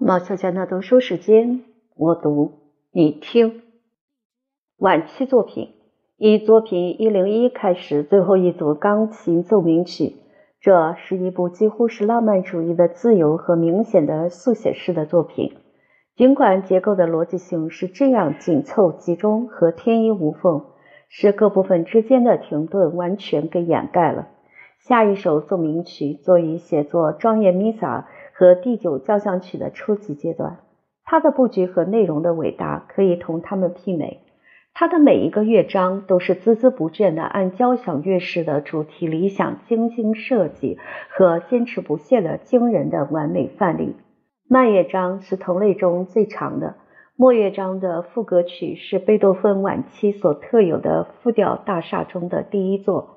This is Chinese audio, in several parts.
毛小姐的读书时间，我读你听。晚期作品，以作品一零一开始，最后一组钢琴奏鸣曲。这是一部几乎是浪漫主义的自由和明显的速写式的作品。尽管结构的逻辑性是这样紧凑集中和天衣无缝，使各部分之间的停顿完全给掩盖了。下一首奏鸣曲作于写作庄严弥撒和第九交响曲的初级阶段，它的布局和内容的伟大可以同它们媲美。它的每一个乐章都是孜孜不倦地按交响乐式的主题理想精心设计和坚持不懈的惊人的完美范例。慢乐章是同类中最长的，末乐章的副歌曲是贝多芬晚期所特有的复调大厦中的第一座。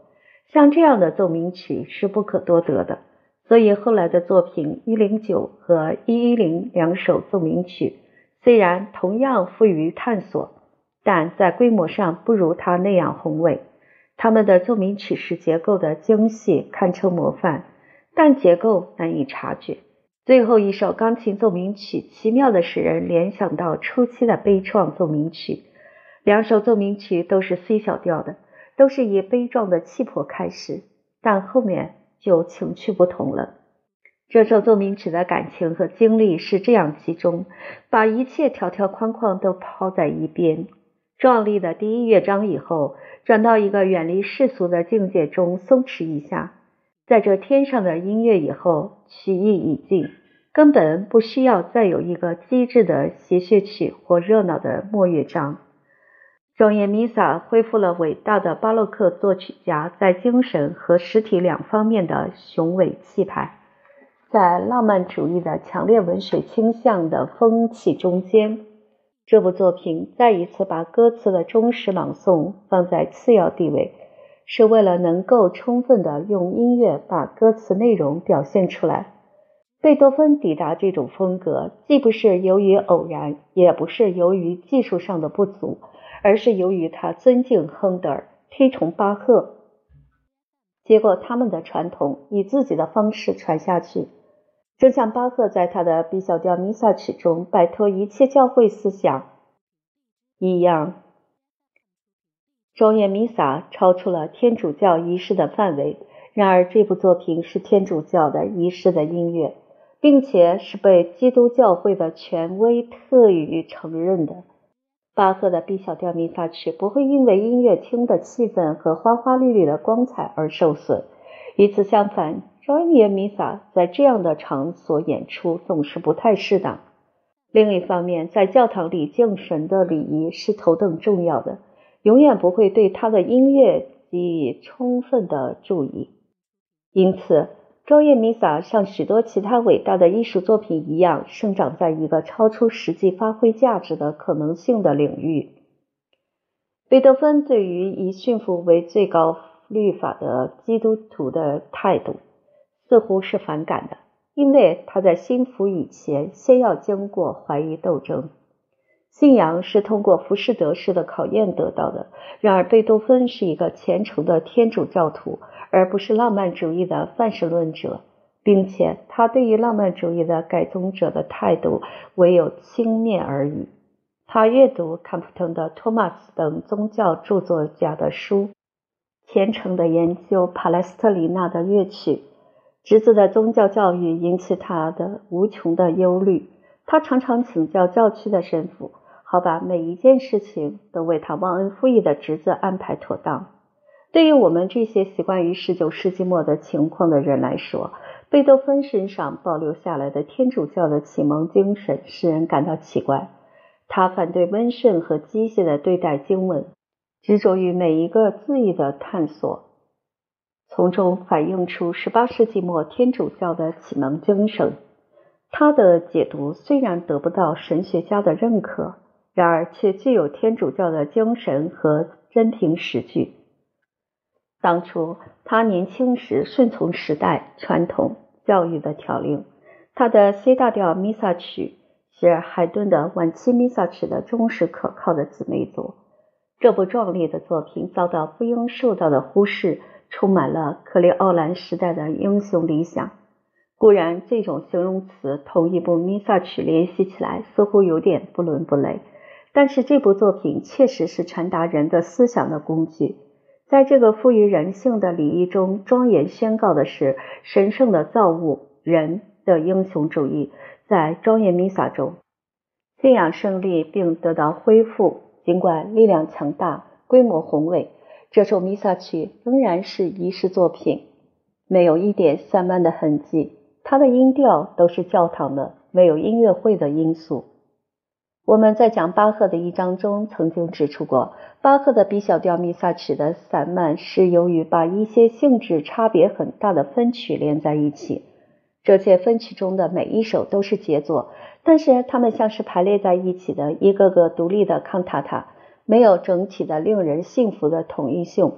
像这样的奏鸣曲是不可多得的，所以后来的作品一零九和一一零两首奏鸣曲虽然同样富于探索。但在规模上不如他那样宏伟。他们的奏鸣曲式结构的精细堪称模范，但结构难以察觉。最后一首钢琴奏鸣曲奇妙的使人联想到初期的悲怆奏鸣曲。两首奏鸣曲都是 C 小调的，都是以悲壮的气魄开始，但后面就情趣不同了。这首奏鸣曲的感情和精力是这样集中，把一切条条框框都抛在一边。壮丽的第一乐章以后，转到一个远离世俗的境界中松弛一下。在这天上的音乐以后，曲意已尽，根本不需要再有一个机智的谐谑曲或热闹的末乐章。庄严弥撒恢复了伟大的巴洛克作曲家在精神和实体两方面的雄伟气派，在浪漫主义的强烈文学倾向的风气中间。这部作品再一次把歌词的忠实朗诵放在次要地位，是为了能够充分的用音乐把歌词内容表现出来。贝多芬抵达这种风格，既不是由于偶然，也不是由于技术上的不足，而是由于他尊敬亨德尔，推崇巴赫，结果他们的传统以自己的方式传下去。正像巴赫在他的 B 小调弥撒曲中摆脱一切教会思想一样，庄严弥撒超出了天主教仪式的范围。然而，这部作品是天主教的仪式的音乐，并且是被基督教会的权威特予承认的。巴赫的 B 小调弥撒曲不会因为音乐厅的气氛和花花绿绿的光彩而受损。与此相反，庄严弥撒在这样的场所演出总是不太适当。另一方面，在教堂里敬神的礼仪是头等重要的，永远不会对他的音乐给予充分的注意。因此，庄严弥撒像许多其他伟大的艺术作品一样，生长在一个超出实际发挥价值的可能性的领域。贝多芬对于以驯服为最高律法的基督徒的态度。似乎是反感的，因为他在心服以前，先要经过怀疑斗争。信仰是通过浮士德式的考验得到的。然而，贝多芬是一个虔诚的天主教徒，而不是浪漫主义的范式论者，并且他对于浪漫主义的改宗者的态度唯有轻蔑而已。他阅读坎普腾的托马斯等宗教著作家的书，虔诚的研究帕莱斯特里纳的乐曲。侄子的宗教教育引起他的无穷的忧虑，他常常请教教区的神父，好把每一件事情都为他忘恩负义的侄子安排妥当。对于我们这些习惯于十九世纪末的情况的人来说，贝多芬身上保留下来的天主教的启蒙精神使人感到奇怪。他反对温顺和机械的对待经文，执着于每一个字义的探索。从中反映出十八世纪末天主教的启蒙精神。他的解读虽然得不到神学家的认可，然而却具有天主教的精神和真凭实据。当初他年轻时顺从时代传统教育的条令，他的 C 大调弥撒曲是海顿的晚期弥撒曲的忠实可靠的姊妹作。这部壮丽的作品遭到不应受到的忽视。充满了克里奥兰时代的英雄理想。固然，这种形容词同一部弥撒曲联系起来似乎有点不伦不类，但是这部作品确实是传达人的思想的工具。在这个赋予人性的礼仪中，庄严宣告的是神圣的造物人的英雄主义。在庄严弥撒中，信仰胜利并得到恢复。尽管力量强大、规模宏伟，这首弥撒曲仍然是仪式作品，没有一点散漫的痕迹。它的音调都是教堂的，没有音乐会的因素。我们在讲巴赫的一章中曾经指出过，巴赫的 B 小调弥撒曲的散漫是由于把一些性质差别很大的分曲连在一起。这些分曲中的每一首都是杰作，但是它们像是排列在一起的一个个独立的康塔塔，没有整体的令人信服的统一性。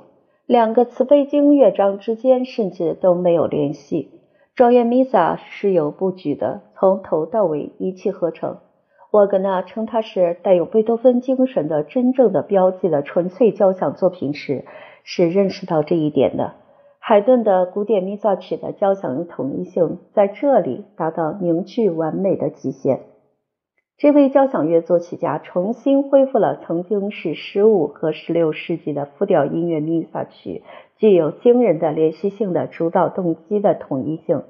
两个慈悲经乐章之间甚至都没有联系。庄严弥撒是有布局的，从头到尾一气呵成。沃格纳称它是带有贝多芬精神的真正的标记的纯粹交响作品时，是认识到这一点的。海顿的古典弥撒曲的交响统一性在这里达到凝聚完美的极限。这位交响乐作曲家重新恢复了曾经是十五和十六世纪的复调音乐弥撒曲。具有惊人的连续性的主导动机的统一性，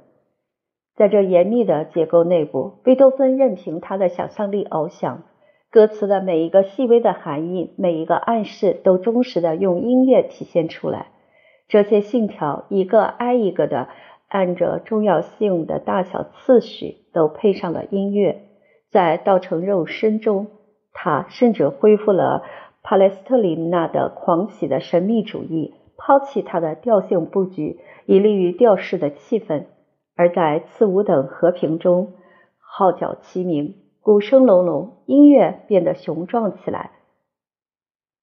在这严密的结构内部，贝多芬任凭他的想象力翱翔，歌词的每一个细微的含义，每一个暗示，都忠实的用音乐体现出来。这些信条一个挨一个的按着重要性的大小次序，都配上了音乐。在道成肉身中，他甚至恢复了帕莱斯特林娜的狂喜的神秘主义。抛弃它的调性布局，以利于调式的气氛；而在次五等和平中，号角齐鸣，鼓声隆隆，音乐变得雄壮起来。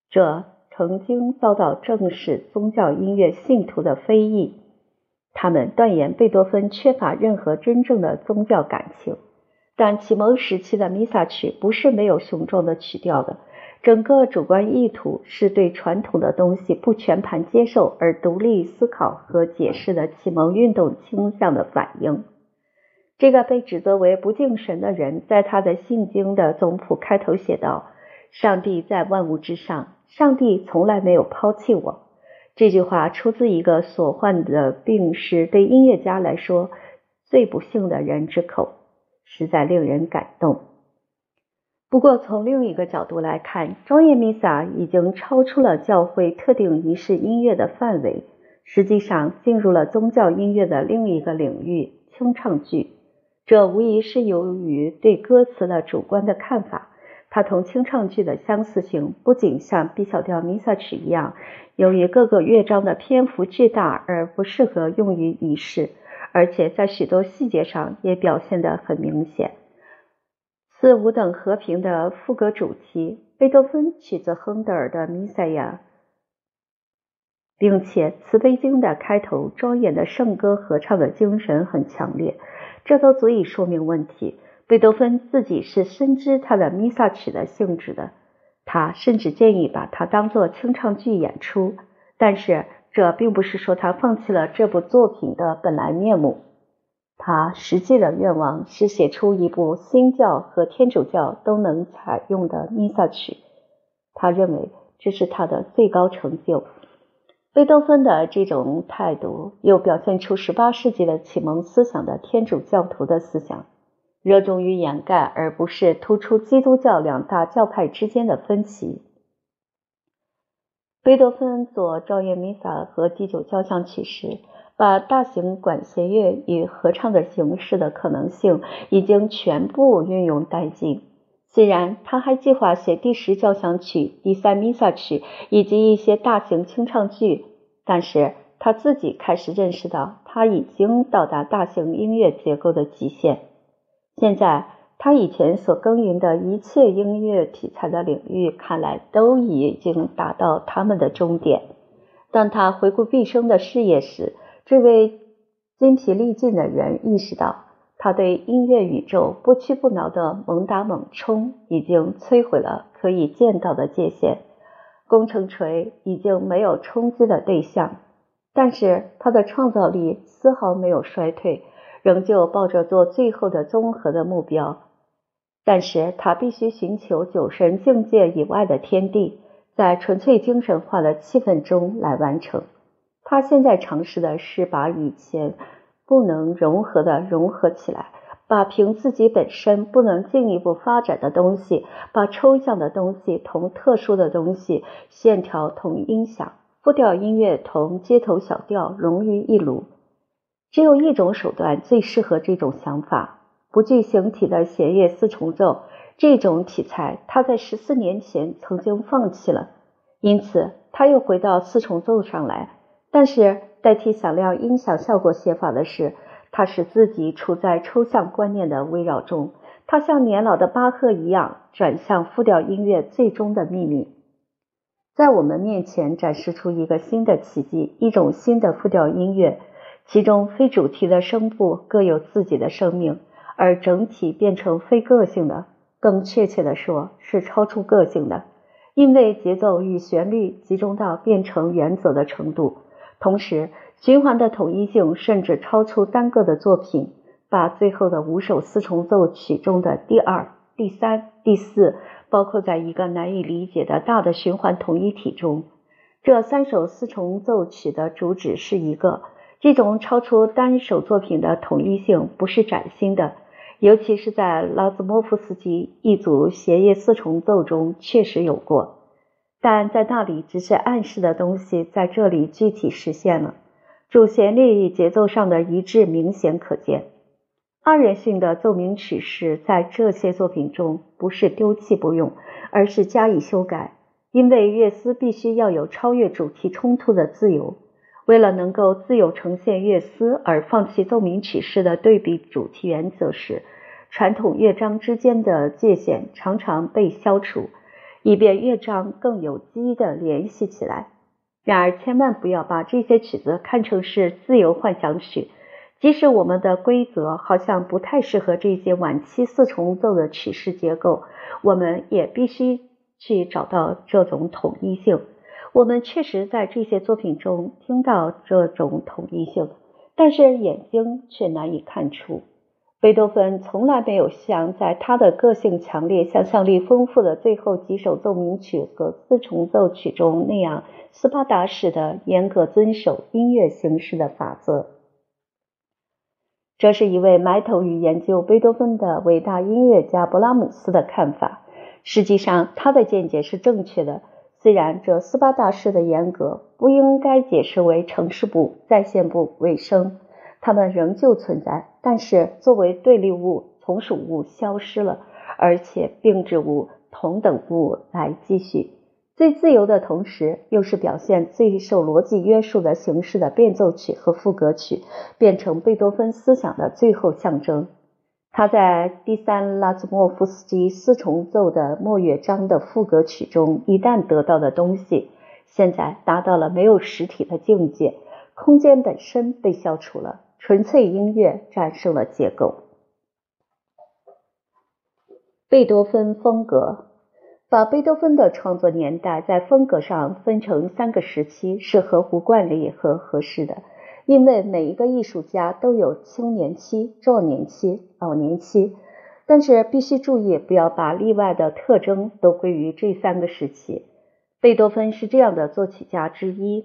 这曾经遭到正式宗教音乐信徒的非议，他们断言贝多芬缺乏任何真正的宗教感情。但启蒙时期的弥撒曲不是没有雄壮的曲调的。整个主观意图是对传统的东西不全盘接受而独立思考和解释的启蒙运动倾向的反应。这个被指责为不敬神的人，在他的信经的总谱开头写道：“上帝在万物之上，上帝从来没有抛弃我。”这句话出自一个所患的病是对音乐家来说最不幸的人之口，实在令人感动。不过，从另一个角度来看，庄严弥撒已经超出了教会特定仪式音乐的范围，实际上进入了宗教音乐的另一个领域——清唱剧。这无疑是由于对歌词的主观的看法。它同清唱剧的相似性不仅像 B 小调弥撒曲一样，由于各个乐章的篇幅巨大而不适合用于仪式，而且在许多细节上也表现得很明显。四五等和平的副歌主题，贝多芬取自亨德尔的《弥赛亚》，并且慈悲经的开头庄严的圣歌合唱的精神很强烈，这都足以说明问题。贝多芬自己是深知他的弥撒曲的性质的，他甚至建议把它当作清唱剧演出，但是这并不是说他放弃了这部作品的本来面目。他实际的愿望是写出一部新教和天主教都能采用的弥撒曲。他认为这是他的最高成就。贝多芬的这种态度又表现出18世纪的启蒙思想的天主教徒的思想，热衷于掩盖而不是突出基督教两大教派之间的分歧。贝多芬做赵夜弥撒和第九交响曲时。把大型管弦乐与合唱的形式的可能性已经全部运用殆尽。虽然他还计划写第十交响曲、第三弥撒曲以及一些大型清唱剧，但是他自己开始认识到他已经到达大型音乐结构的极限。现在，他以前所耕耘的一切音乐题材的领域，看来都已经达到他们的终点。当他回顾毕生的事业时，这位筋疲力尽的人意识到，他对音乐宇宙不屈不挠的猛打猛冲已经摧毁了可以见到的界限，工程锤已经没有冲击的对象。但是他的创造力丝毫没有衰退，仍旧抱着做最后的综合的目标。但是他必须寻求酒神境界以外的天地，在纯粹精神化的气氛中来完成。他现在尝试的是把以前不能融合的融合起来，把凭自己本身不能进一步发展的东西，把抽象的东西同特殊的东西、线条同音响、复调音乐同街头小调融于一炉。只有一种手段最适合这种想法。不具形体的弦乐四重奏这种题材，他在十四年前曾经放弃了，因此他又回到四重奏上来。但是代替响亮音响效果写法的是，他使自己处在抽象观念的围绕中。他像年老的巴赫一样，转向复调音乐最终的秘密，在我们面前展示出一个新的奇迹，一种新的复调音乐，其中非主题的声部各有自己的生命。而整体变成非个性的，更确切的说，是超出个性的，因为节奏与旋律集中到变成原则的程度，同时循环的统一性甚至超出单个的作品，把最后的五首四重奏曲中的第二、第三、第四包括在一个难以理解的大的循环统一体中。这三首四重奏曲的主旨是一个，这种超出单首作品的统一性不是崭新的。尤其是在拉兹莫夫斯基一组弦乐四重奏中确实有过，但在那里只是暗示的东西在这里具体实现了，主旋律与节奏上的一致明显可见。二元性的奏鸣曲式在这些作品中不是丢弃不用，而是加以修改，因为乐思必须要有超越主题冲突的自由。为了能够自由呈现乐思而放弃奏鸣曲式的对比主题原则时，传统乐章之间的界限常常被消除，以便乐章更有机的联系起来。然而，千万不要把这些曲子看成是自由幻想曲，即使我们的规则好像不太适合这些晚期四重奏的曲式结构，我们也必须去找到这种统一性。我们确实在这些作品中听到这种统一性，但是眼睛却难以看出。贝多芬从来没有像在他的个性强烈、想象力丰富的最后几首奏鸣曲和四重奏曲中那样斯巴达式的严格遵守音乐形式的法则。这是一位埋头于研究贝多芬的伟大音乐家勃拉姆斯的看法。实际上，他的见解是正确的。虽然这斯巴达式的严格不应该解释为城市部、在线部、尾声，它们仍旧存在，但是作为对立物、从属物消失了，而且并置物、同等物来继续。最自由的同时，又是表现最受逻辑约束的形式的变奏曲和副歌曲，变成贝多芬思想的最后象征。他在第三拉兹莫夫斯基四重奏的末乐章的副歌曲中，一旦得到的东西，现在达到了没有实体的境界，空间本身被消除了，纯粹音乐战胜了结构。贝多芬风格，把贝多芬的创作年代在风格上分成三个时期是合乎惯例和合适的。因为每一个艺术家都有青年期、壮年期、老年期，但是必须注意，不要把例外的特征都归于这三个时期。贝多芬是这样的作曲家之一，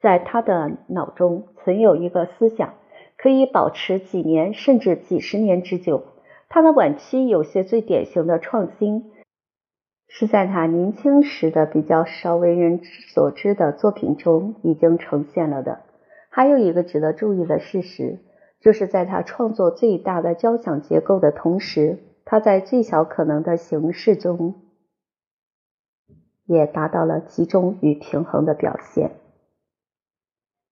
在他的脑中存有一个思想，可以保持几年甚至几十年之久。他的晚期有些最典型的创新，是在他年轻时的比较少为人所知的作品中已经呈现了的。还有一个值得注意的事实，就是在他创作最大的交响结构的同时，他在最小可能的形式中也达到了集中与平衡的表现。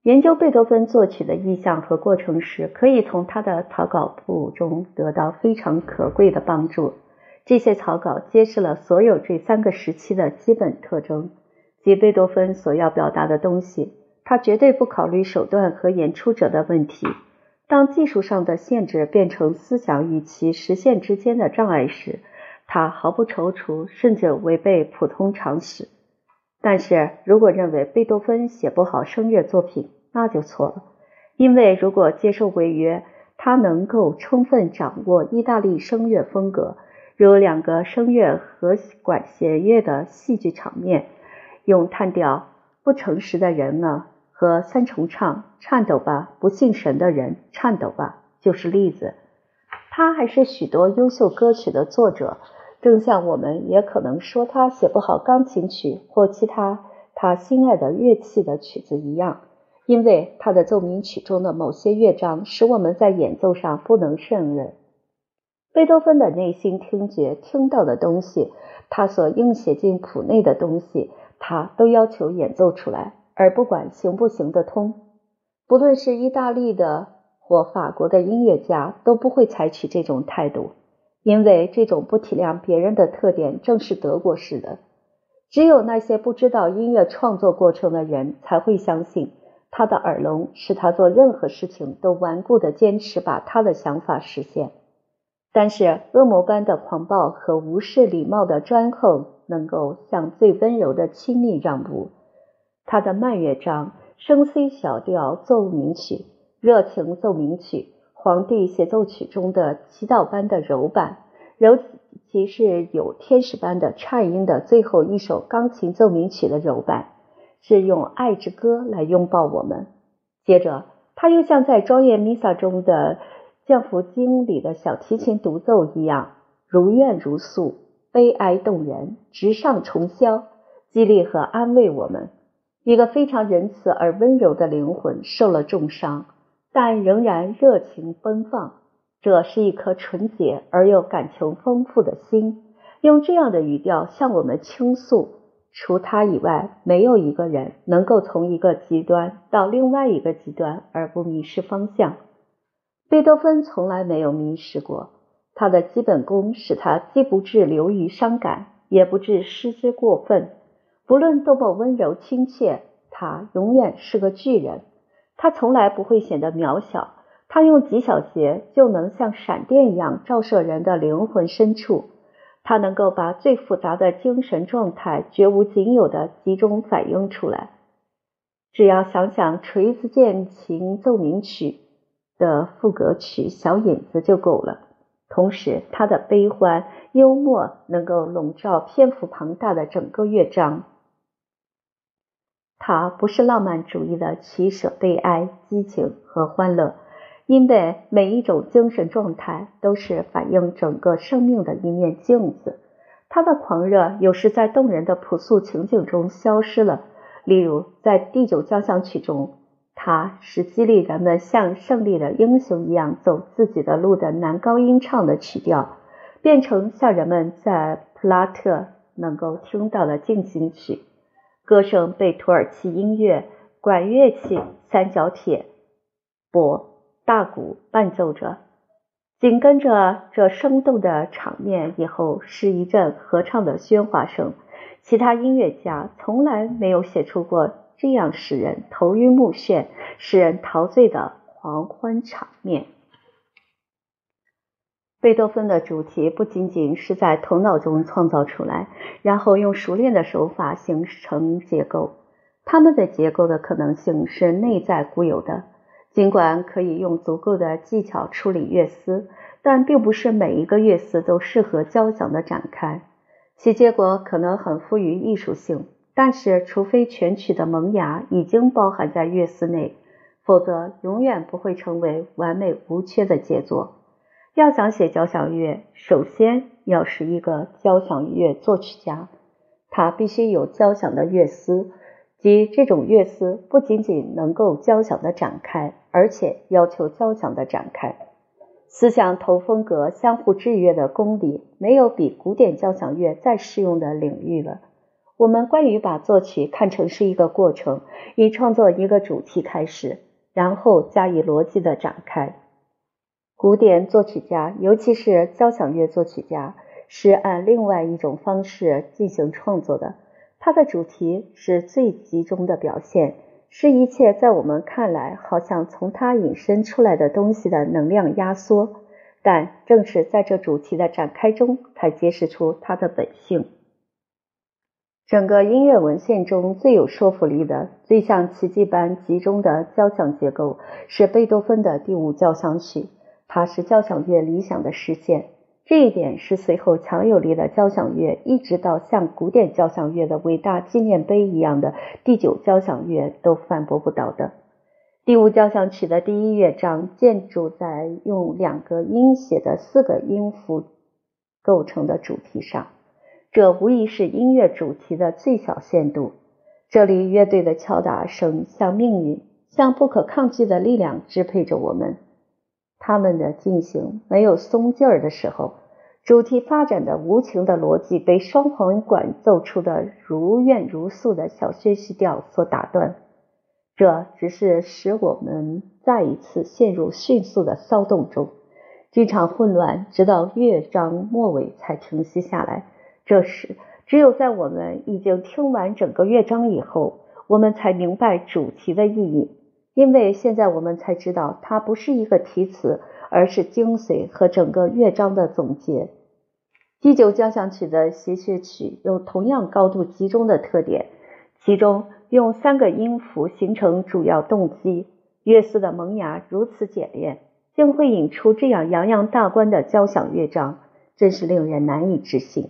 研究贝多芬作曲的意向和过程时，可以从他的草稿簿中得到非常可贵的帮助。这些草稿揭示了所有这三个时期的基本特征及贝多芬所要表达的东西。他绝对不考虑手段和演出者的问题。当技术上的限制变成思想与其实现之间的障碍时，他毫不踌躇，甚至违背普通常识。但是如果认为贝多芬写不好声乐作品，那就错了。因为如果接受违约，他能够充分掌握意大利声乐风格，如两个声乐和管弦乐的戏剧场面，用叹调“不诚实的人啊”和三重唱“颤抖吧，不信神的人，颤抖吧”就是例子。他还是许多优秀歌曲的作者，正像我们也可能说他写不好钢琴曲或其他他心爱的乐器的曲子一样，因为他的奏鸣曲中的某些乐章使我们在演奏上不能胜任。贝多芬的内心听觉听到的东西，他所应写进谱内的东西，他都要求演奏出来，而不管行不行得通。不论是意大利的。或法国的音乐家都不会采取这种态度，因为这种不体谅别人的特点正是德国式的。只有那些不知道音乐创作过程的人才会相信，他的耳聋使他做任何事情都顽固地坚持把他的想法实现。但是恶魔般的狂暴和无视礼貌的专横能够向最温柔的亲密让步。他的慢乐章、升 C 小调奏鸣曲。热情奏鸣曲，皇帝协奏曲中的祈祷般的柔板，尤其是有天使般的颤音的最后一首钢琴奏鸣曲的柔板，是用爱之歌来拥抱我们。接着，他又像在庄严弥撒中的降福经里的小提琴独奏一样，如怨如诉，悲哀动人，直上重霄，激励和安慰我们。一个非常仁慈而温柔的灵魂受了重伤。但仍然热情奔放，这是一颗纯洁而又感情丰富的心。用这样的语调向我们倾诉，除他以外，没有一个人能够从一个极端到另外一个极端而不迷失方向。贝多芬从来没有迷失过，他的基本功使他既不致流于伤感，也不致失之过分。不论多么温柔亲切，他永远是个巨人。他从来不会显得渺小，他用几小节就能像闪电一样照射人的灵魂深处，他能够把最复杂的精神状态绝无仅有的集中反映出来。只要想想锤子键琴奏鸣曲的副歌曲小引子就够了。同时，他的悲欢幽默能够笼罩篇幅庞大的整个乐章。它不是浪漫主义的取舍、悲哀、激情和欢乐，因为每一种精神状态都是反映整个生命的一面镜子。他的狂热有时在动人的朴素情景中消失了，例如在第九交响曲中，它是激励人们像胜利的英雄一样走自己的路的男高音唱的曲调，变成像人们在普拉特能够听到的进行曲。歌声被土耳其音乐、管乐器、三角铁、钹、大鼓伴奏着。紧跟着这生动的场面以后，是一阵合唱的喧哗声。其他音乐家从来没有写出过这样使人头晕目眩、使人陶醉的狂欢场面。贝多芬的主题不仅仅是在头脑中创造出来，然后用熟练的手法形成结构。他们的结构的可能性是内在固有的，尽管可以用足够的技巧处理乐思，但并不是每一个乐思都适合交响的展开。其结果可能很富于艺术性，但是除非全曲的萌芽已经包含在乐思内，否则永远不会成为完美无缺的杰作。要想写交响乐，首先要是一个交响乐作曲家，他必须有交响的乐思，即这种乐思不仅仅能够交响的展开，而且要求交响的展开。思想头风格相互制约的公理，没有比古典交响乐再适用的领域了。我们关于把作曲看成是一个过程，以创作一个主题开始，然后加以逻辑的展开。古典作曲家，尤其是交响乐作曲家，是按另外一种方式进行创作的。它的主题是最集中的表现，是一切在我们看来好像从它引申出来的东西的能量压缩。但正是在这主题的展开中，才揭示出它的本性。整个音乐文献中最有说服力的、最像奇迹般集中的交响结构，是贝多芬的第五交响曲。它是交响乐理想的实现。这一点是随后强有力的交响乐，一直到像古典交响乐的伟大纪念碑一样的第九交响乐都反驳不倒的。第五交响曲的第一乐章建筑在用两个音写的四个音符构成的主题上，这无疑是音乐主题的最小限度。这里乐队的敲打声像命运，像不可抗拒的力量支配着我们。他们的进行没有松劲儿的时候，主题发展的无情的逻辑被双簧管奏出的如怨如诉的小宣叙调所打断。这只是使我们再一次陷入迅速的骚动中。这场混乱直到乐章末尾才停息下来。这时，只有在我们已经听完整个乐章以后，我们才明白主题的意义。因为现在我们才知道，它不是一个题词，而是精髓和整个乐章的总结。第九交响曲的协谑曲有同样高度集中的特点，其中用三个音符形成主要动机。乐思的萌芽如此简练，竟会引出这样洋洋大观的交响乐章，真是令人难以置信。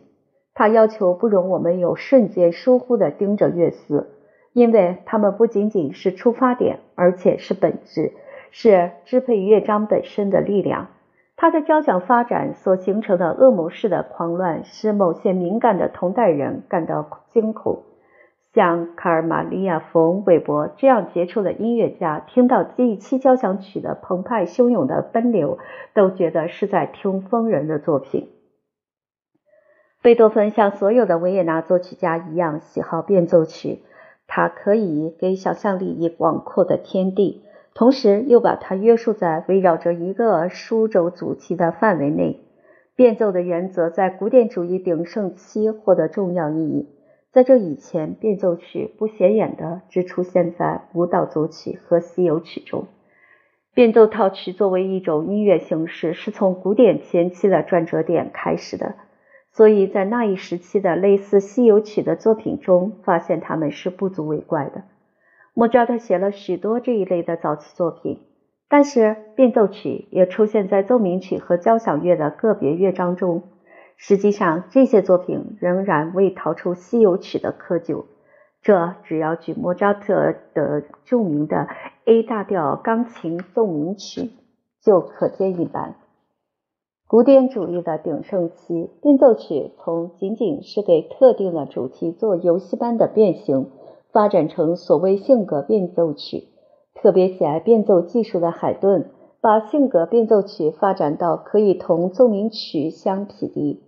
它要求不容我们有瞬间疏忽地盯着乐思。因为它们不仅仅是出发点，而且是本质，是支配乐章本身的力量。它的交响发展所形成的恶魔式的狂乱，使某些敏感的同代人感到惊恐。像卡尔玛利亚·冯·韦伯这样杰出的音乐家，听到第七交响曲的澎湃汹涌的奔流，都觉得是在听疯人的作品。贝多芬像所有的维也纳作曲家一样，喜好变奏曲。它可以给想象力以广阔的天地，同时又把它约束在围绕着一个书轴主题的范围内。变奏的原则在古典主义鼎盛期获得重要意义。在这以前，变奏曲不显眼的只出现在舞蹈组曲和西游曲中。变奏套曲作为一种音乐形式，是从古典前期的转折点开始的。所以在那一时期的类似《西游曲》的作品中，发现他们是不足为怪的。莫扎特写了许多这一类的早期作品，但是变奏曲也出现在奏鸣曲和交响乐的个别乐章中。实际上，这些作品仍然未逃出《西游曲》的窠臼。这只要举莫扎特的著名的 A 大调钢琴奏鸣曲就可见一斑。古典主义的鼎盛期，变奏曲从仅仅是给特定的主题做游戏般的变形，发展成所谓性格变奏曲。特别喜爱变奏技术的海顿，把性格变奏曲发展到可以同奏鸣曲相匹敌。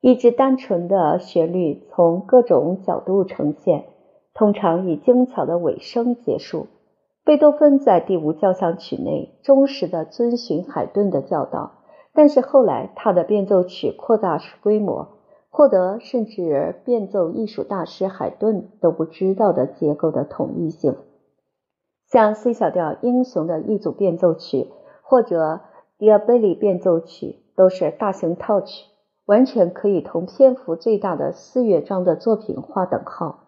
一支单纯的旋律从各种角度呈现，通常以精巧的尾声结束。贝多芬在第五交响曲内忠实地遵循海顿的教导。但是后来，他的变奏曲扩大规模，获得甚至变奏艺术大师海顿都不知道的结构的统一性。像 C 小调英雄的一组变奏曲，或者迪亚贝里变奏曲，都是大型套曲，完全可以同篇幅最大的四乐章的作品划等号。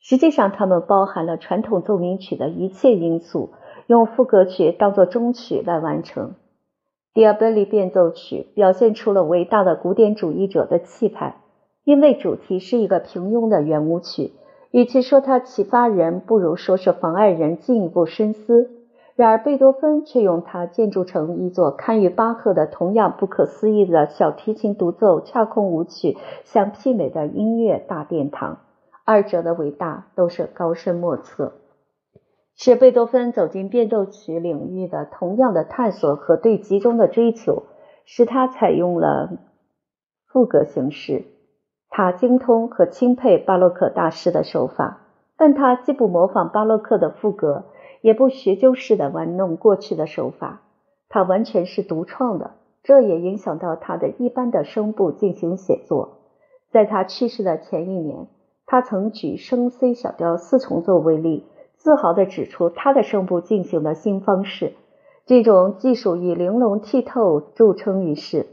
实际上，它们包含了传统奏鸣曲的一切因素，用副歌曲当作中曲来完成。迪亚贝利变奏曲表现出了伟大的古典主义者的气派，因为主题是一个平庸的圆舞曲，与其说它启发人，不如说是妨碍人进一步深思。然而，贝多芬却用它建筑成一座堪与巴赫的同样不可思议的小提琴独奏恰空舞曲相媲美的音乐大殿堂，二者的伟大都是高深莫测。是贝多芬走进变奏曲领域的同样的探索和对集中的追求，使他采用了副歌形式。他精通和钦佩巴洛克大师的手法，但他既不模仿巴洛克的副歌，也不学究式的玩弄过去的手法。他完全是独创的，这也影响到他的一般的声部进行写作。在他去世的前一年，他曾举升 C 小调四重奏为例。自豪地指出他的声部进行的新方式，这种技术以玲珑剔透著称于世。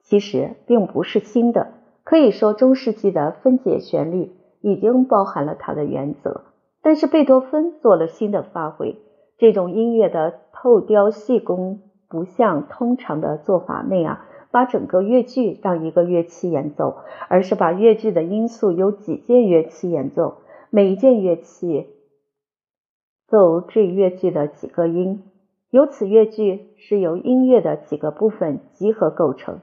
其实并不是新的，可以说中世纪的分解旋律已经包含了它的原则。但是贝多芬做了新的发挥，这种音乐的透雕细工不像通常的做法那样把整个乐句让一个乐器演奏，而是把乐句的因素由几件乐器演奏，每一件乐器奏这乐句的几个音，由此乐句是由音乐的几个部分集合构成。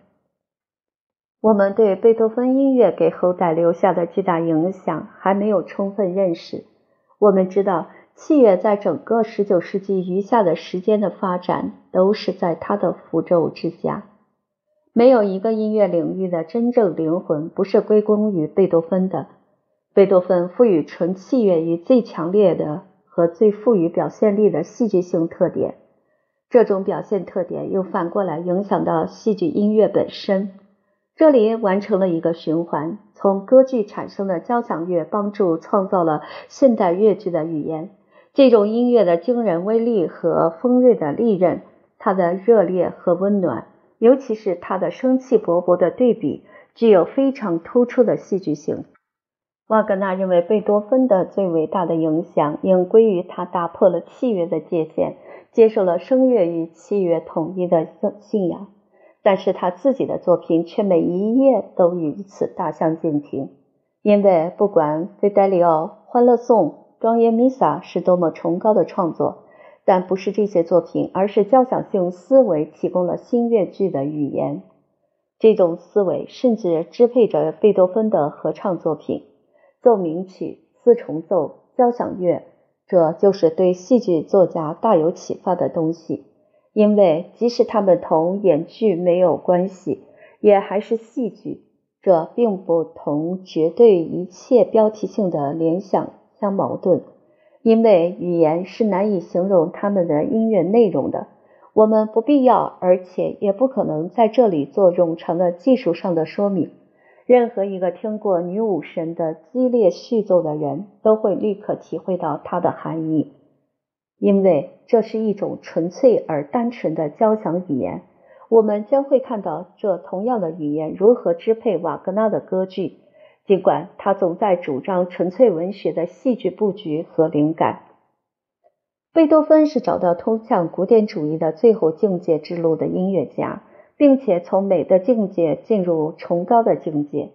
我们对贝多芬音乐给后代留下的巨大影响还没有充分认识。我们知道，器乐在整个19世纪余下的时间的发展都是在他的符咒之下。没有一个音乐领域的真正灵魂不是归功于贝多芬的。贝多芬赋予纯器乐以最强烈的和最富于表现力的戏剧性特点，这种表现特点又反过来影响到戏剧音乐本身。这里完成了一个循环，从歌剧产生的交响乐帮助创造了现代乐剧的语言。这种音乐的惊人威力和锋锐的利刃，它的热烈和温暖，尤其是它的生气勃勃的对比，具有非常突出的戏剧性。瓦格纳认为，贝多芬的最伟大的影响应归于他打破了器乐的界限，接受了声乐与器乐统一的信仰。但是他自己的作品却每一页都与此大相径庭，因为不管《费德里奥》《欢乐颂》《庄严弥撒》是多么崇高的创作，但不是这些作品，而是交响性思维提供了新乐剧的语言。这种思维甚至支配着贝多芬的合唱作品、奏鸣曲、四重奏、交响乐，这就是对戏剧作家大有启发的东西。因为即使他们同演剧没有关系，也还是戏剧。这并不同绝对一切标题性的联想相矛盾，因为语言是难以形容他们的音乐内容的。我们不必要，而且也不可能在这里做冗长的技术上的说明。任何一个听过女武神的激烈序奏的人都会立刻体会到它的含义。因为这是一种纯粹而单纯的交响语言，我们将会看到这同样的语言如何支配瓦格纳的歌剧，尽管他总在主张纯粹文学的戏剧布局和灵感。贝多芬是找到通向古典主义的最后境界之路的音乐家，并且从美的境界进入崇高的境界。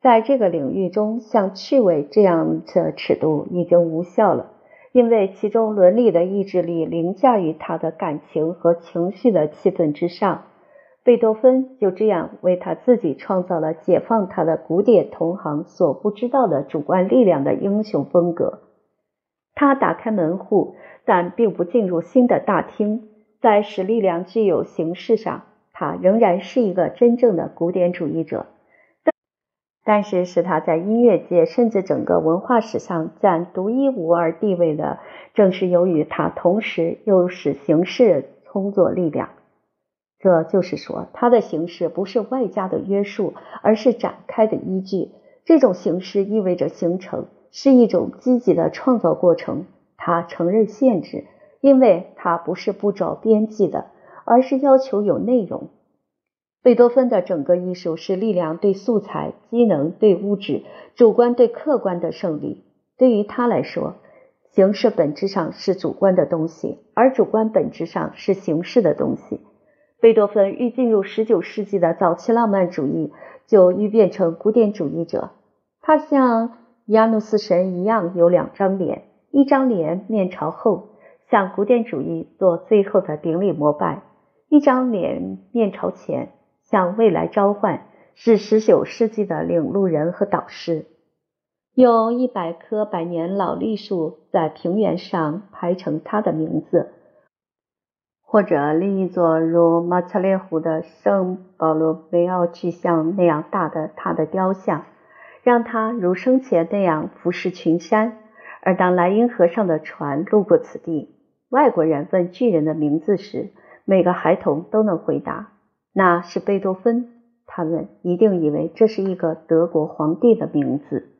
在这个领域中，像趣味这样的尺度已经无效了。因为其中伦理的意志力凌驾于他的感情和情绪的气氛之上，贝多芬就这样为他自己创造了解放他的古典同行所不知道的主观力量的英雄风格。他打开门户，但并不进入新的大厅。在使力量具有形式上，他仍然是一个真正的古典主义者。但但是使他在音乐界甚至整个文化史上占独一无二地位的，正是由于他同时又使形式充作力量。这就是说，他的形式不是外加的约束，而是展开的依据。这种形式意味着形成，是一种积极的创造过程。他承认限制，因为他不是不着边际的，而是要求有内容。贝多芬的整个艺术是力量对素材、机能对物质、主观对客观的胜利。对于他来说，形式本质上是主观的东西，而主观本质上是形式的东西。贝多芬欲进入十九世纪的早期浪漫主义，就欲变成古典主义者。他像亚努斯神一样有两张脸，一张脸面朝后，向古典主义做最后的顶礼膜拜；一张脸面朝前。向未来召唤，是十九世纪的领路人和导师。有一百棵百年老栗树在平原上排成他的名字，或者另一座如马恰列湖的圣保罗维奥巨像那样大的他的雕像，让他如生前那样俯视群山。而当莱茵河上的船路过此地，外国人问巨人的名字时，每个孩童都能回答。那是贝多芬，他们一定以为这是一个德国皇帝的名字。